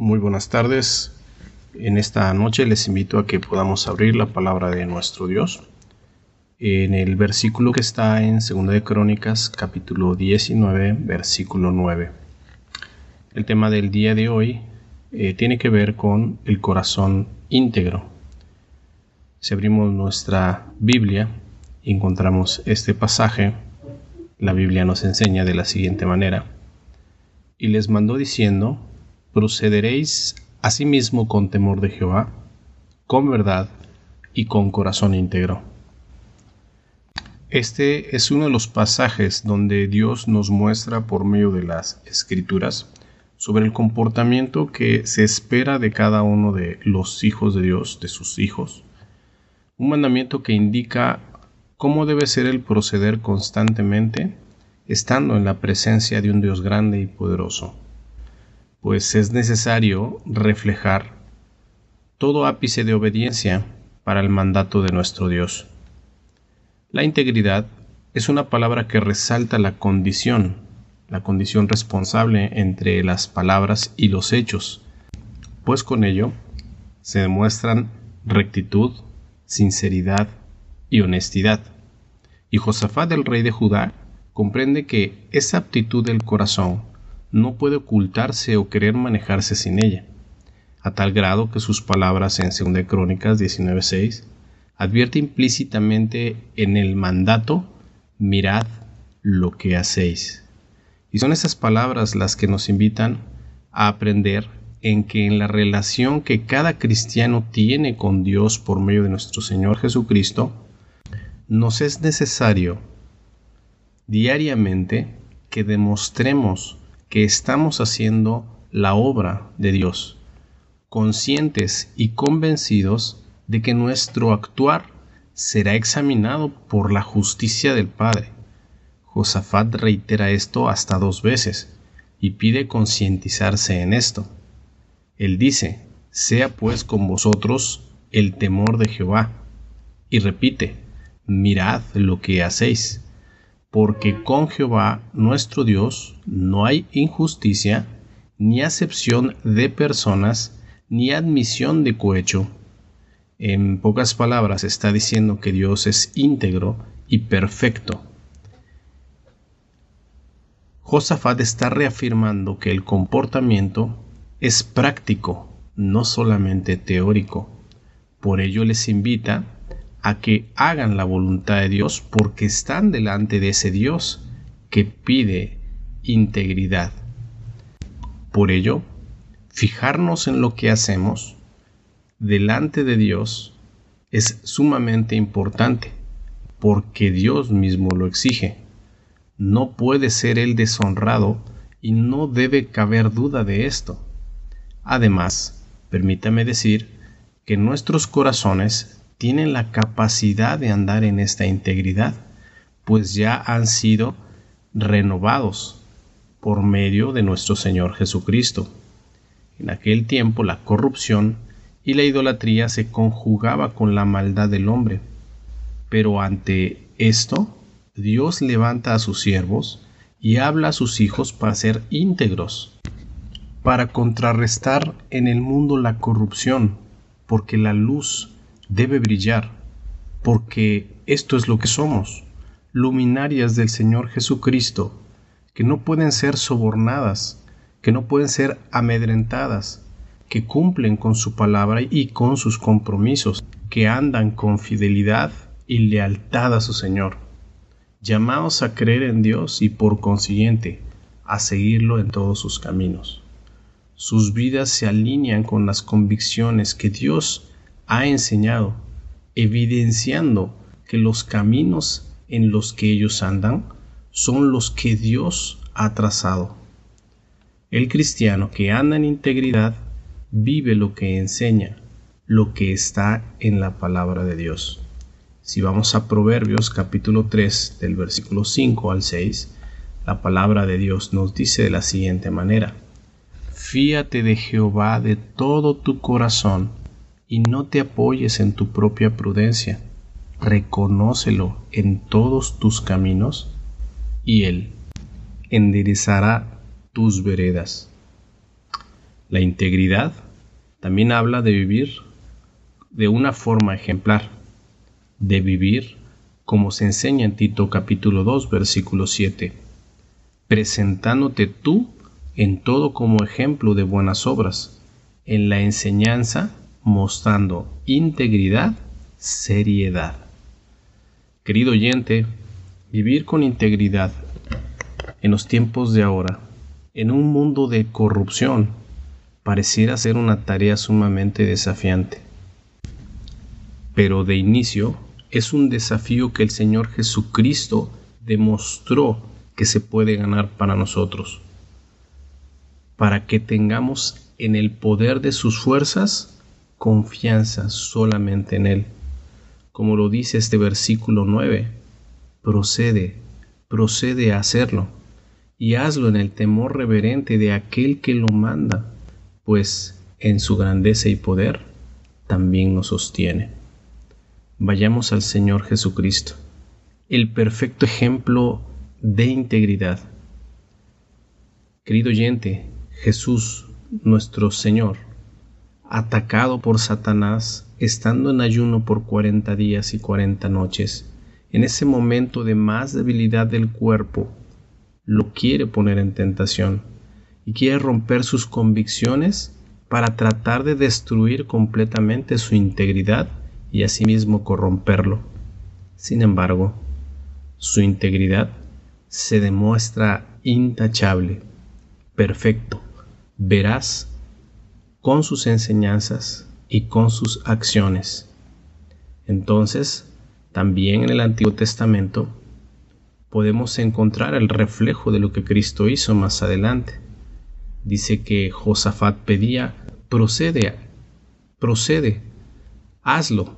Muy buenas tardes. En esta noche les invito a que podamos abrir la palabra de nuestro Dios en el versículo que está en 2 de Crónicas capítulo 19 versículo 9. El tema del día de hoy eh, tiene que ver con el corazón íntegro. Si abrimos nuestra Biblia encontramos este pasaje, la Biblia nos enseña de la siguiente manera. Y les mandó diciendo, procederéis asimismo con temor de Jehová, con verdad y con corazón íntegro. Este es uno de los pasajes donde Dios nos muestra por medio de las escrituras sobre el comportamiento que se espera de cada uno de los hijos de Dios, de sus hijos. Un mandamiento que indica cómo debe ser el proceder constantemente, estando en la presencia de un Dios grande y poderoso pues es necesario reflejar todo ápice de obediencia para el mandato de nuestro Dios. La integridad es una palabra que resalta la condición, la condición responsable entre las palabras y los hechos, pues con ello se demuestran rectitud, sinceridad y honestidad. Y Josafat, el rey de Judá, comprende que esa aptitud del corazón no puede ocultarse o querer manejarse sin ella, a tal grado que sus palabras en 2 Crónicas 19.6 advierte implícitamente en el mandato, mirad lo que hacéis. Y son esas palabras las que nos invitan a aprender en que en la relación que cada cristiano tiene con Dios por medio de nuestro Señor Jesucristo, nos es necesario diariamente que demostremos que estamos haciendo la obra de Dios, conscientes y convencidos de que nuestro actuar será examinado por la justicia del Padre. Josafat reitera esto hasta dos veces y pide concientizarse en esto. Él dice, sea pues con vosotros el temor de Jehová. Y repite, mirad lo que hacéis porque con Jehová nuestro Dios no hay injusticia, ni acepción de personas, ni admisión de cohecho. En pocas palabras está diciendo que Dios es íntegro y perfecto. Josafat está reafirmando que el comportamiento es práctico, no solamente teórico. Por ello les invita a que hagan la voluntad de Dios porque están delante de ese Dios que pide integridad. Por ello, fijarnos en lo que hacemos delante de Dios es sumamente importante porque Dios mismo lo exige. No puede ser Él deshonrado y no debe caber duda de esto. Además, permítame decir que nuestros corazones tienen la capacidad de andar en esta integridad, pues ya han sido renovados por medio de nuestro Señor Jesucristo. En aquel tiempo la corrupción y la idolatría se conjugaba con la maldad del hombre, pero ante esto Dios levanta a sus siervos y habla a sus hijos para ser íntegros, para contrarrestar en el mundo la corrupción, porque la luz debe brillar, porque esto es lo que somos, luminarias del Señor Jesucristo, que no pueden ser sobornadas, que no pueden ser amedrentadas, que cumplen con su palabra y con sus compromisos, que andan con fidelidad y lealtad a su Señor, llamados a creer en Dios y por consiguiente a seguirlo en todos sus caminos. Sus vidas se alinean con las convicciones que Dios ha enseñado, evidenciando que los caminos en los que ellos andan son los que Dios ha trazado. El cristiano que anda en integridad vive lo que enseña, lo que está en la palabra de Dios. Si vamos a Proverbios capítulo 3 del versículo 5 al 6, la palabra de Dios nos dice de la siguiente manera, Fíate de Jehová de todo tu corazón y no te apoyes en tu propia prudencia. Reconócelo en todos tus caminos y Él enderezará tus veredas. La integridad también habla de vivir de una forma ejemplar, de vivir como se enseña en Tito capítulo 2 versículo 7, presentándote tú en todo como ejemplo de buenas obras, en la enseñanza mostrando integridad, seriedad. Querido oyente, vivir con integridad en los tiempos de ahora, en un mundo de corrupción, pareciera ser una tarea sumamente desafiante. Pero de inicio es un desafío que el Señor Jesucristo demostró que se puede ganar para nosotros, para que tengamos en el poder de sus fuerzas confianza solamente en Él. Como lo dice este versículo 9, procede, procede a hacerlo, y hazlo en el temor reverente de aquel que lo manda, pues en su grandeza y poder también nos sostiene. Vayamos al Señor Jesucristo, el perfecto ejemplo de integridad. Querido oyente, Jesús, nuestro Señor, atacado por Satanás, estando en ayuno por cuarenta días y cuarenta noches, en ese momento de más debilidad del cuerpo, lo quiere poner en tentación y quiere romper sus convicciones para tratar de destruir completamente su integridad y asimismo corromperlo. Sin embargo, su integridad se demuestra intachable, perfecto, veraz con sus enseñanzas y con sus acciones. Entonces, también en el Antiguo Testamento podemos encontrar el reflejo de lo que Cristo hizo más adelante. Dice que Josafat pedía, procede, procede, hazlo,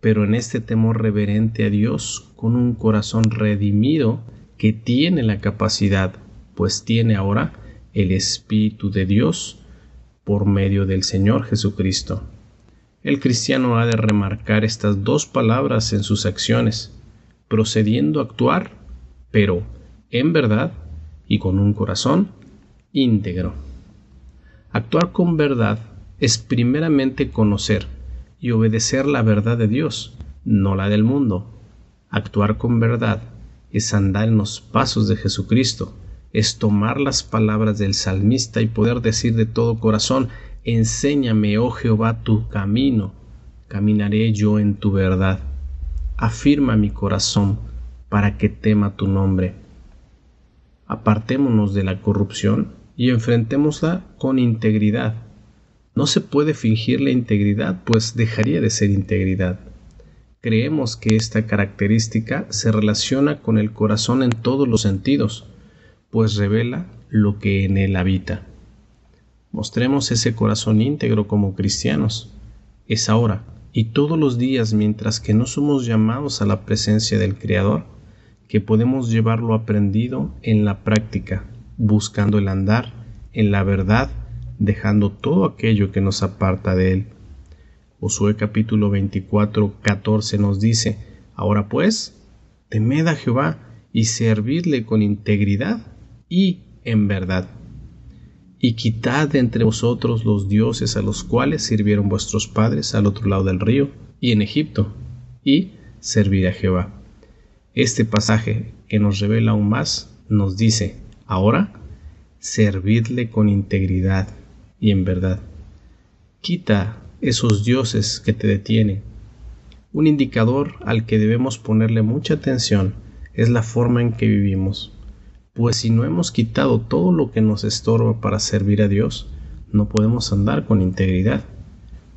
pero en este temor reverente a Dios, con un corazón redimido que tiene la capacidad, pues tiene ahora el Espíritu de Dios, por medio del Señor Jesucristo. El cristiano ha de remarcar estas dos palabras en sus acciones, procediendo a actuar, pero en verdad y con un corazón íntegro. Actuar con verdad es primeramente conocer y obedecer la verdad de Dios, no la del mundo. Actuar con verdad es andar en los pasos de Jesucristo, es tomar las palabras del salmista y poder decir de todo corazón, enséñame, oh Jehová, tu camino, caminaré yo en tu verdad. Afirma mi corazón para que tema tu nombre. Apartémonos de la corrupción y enfrentémosla con integridad. No se puede fingir la integridad, pues dejaría de ser integridad. Creemos que esta característica se relaciona con el corazón en todos los sentidos, pues revela lo que en él habita. Mostremos ese corazón íntegro como cristianos. Es ahora y todos los días mientras que no somos llamados a la presencia del Creador, que podemos llevar lo aprendido en la práctica, buscando el andar en la verdad, dejando todo aquello que nos aparta de Él. Josué capítulo 24, 14 nos dice, Ahora pues, temed a Jehová y servidle con integridad y en verdad. Y quitad de entre vosotros los dioses a los cuales sirvieron vuestros padres al otro lado del río y en Egipto, y servir a Jehová. Este pasaje que nos revela aún más nos dice, ahora, servidle con integridad y en verdad. Quita esos dioses que te detienen. Un indicador al que debemos ponerle mucha atención es la forma en que vivimos pues si no hemos quitado todo lo que nos estorba para servir a Dios, no podemos andar con integridad.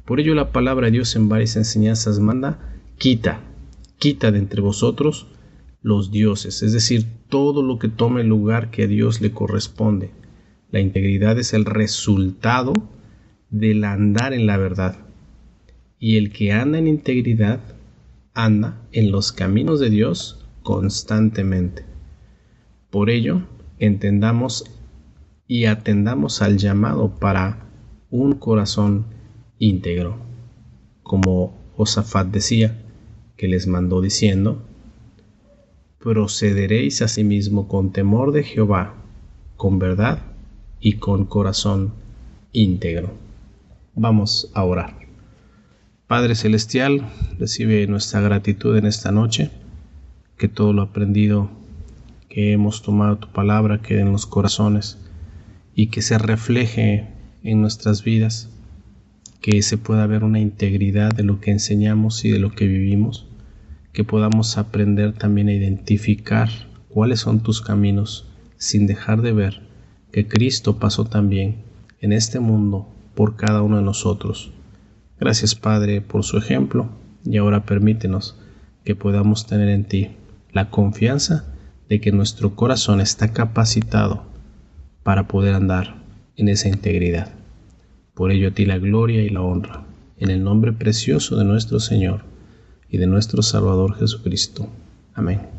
Por ello la palabra de Dios en varias enseñanzas manda, quita, quita de entre vosotros los dioses, es decir, todo lo que tome el lugar que a Dios le corresponde. La integridad es el resultado del andar en la verdad. Y el que anda en integridad anda en los caminos de Dios constantemente. Por ello, entendamos y atendamos al llamado para un corazón íntegro, como Josafat decía, que les mandó diciendo, procederéis asimismo con temor de Jehová, con verdad y con corazón íntegro. Vamos a orar. Padre Celestial, recibe nuestra gratitud en esta noche, que todo lo aprendido, que hemos tomado tu palabra quede en los corazones y que se refleje en nuestras vidas, que se pueda ver una integridad de lo que enseñamos y de lo que vivimos, que podamos aprender también a identificar cuáles son tus caminos sin dejar de ver que Cristo pasó también en este mundo por cada uno de nosotros. Gracias Padre por su ejemplo y ahora permítenos que podamos tener en ti la confianza de que nuestro corazón está capacitado para poder andar en esa integridad. Por ello a ti la gloria y la honra, en el nombre precioso de nuestro Señor y de nuestro Salvador Jesucristo. Amén.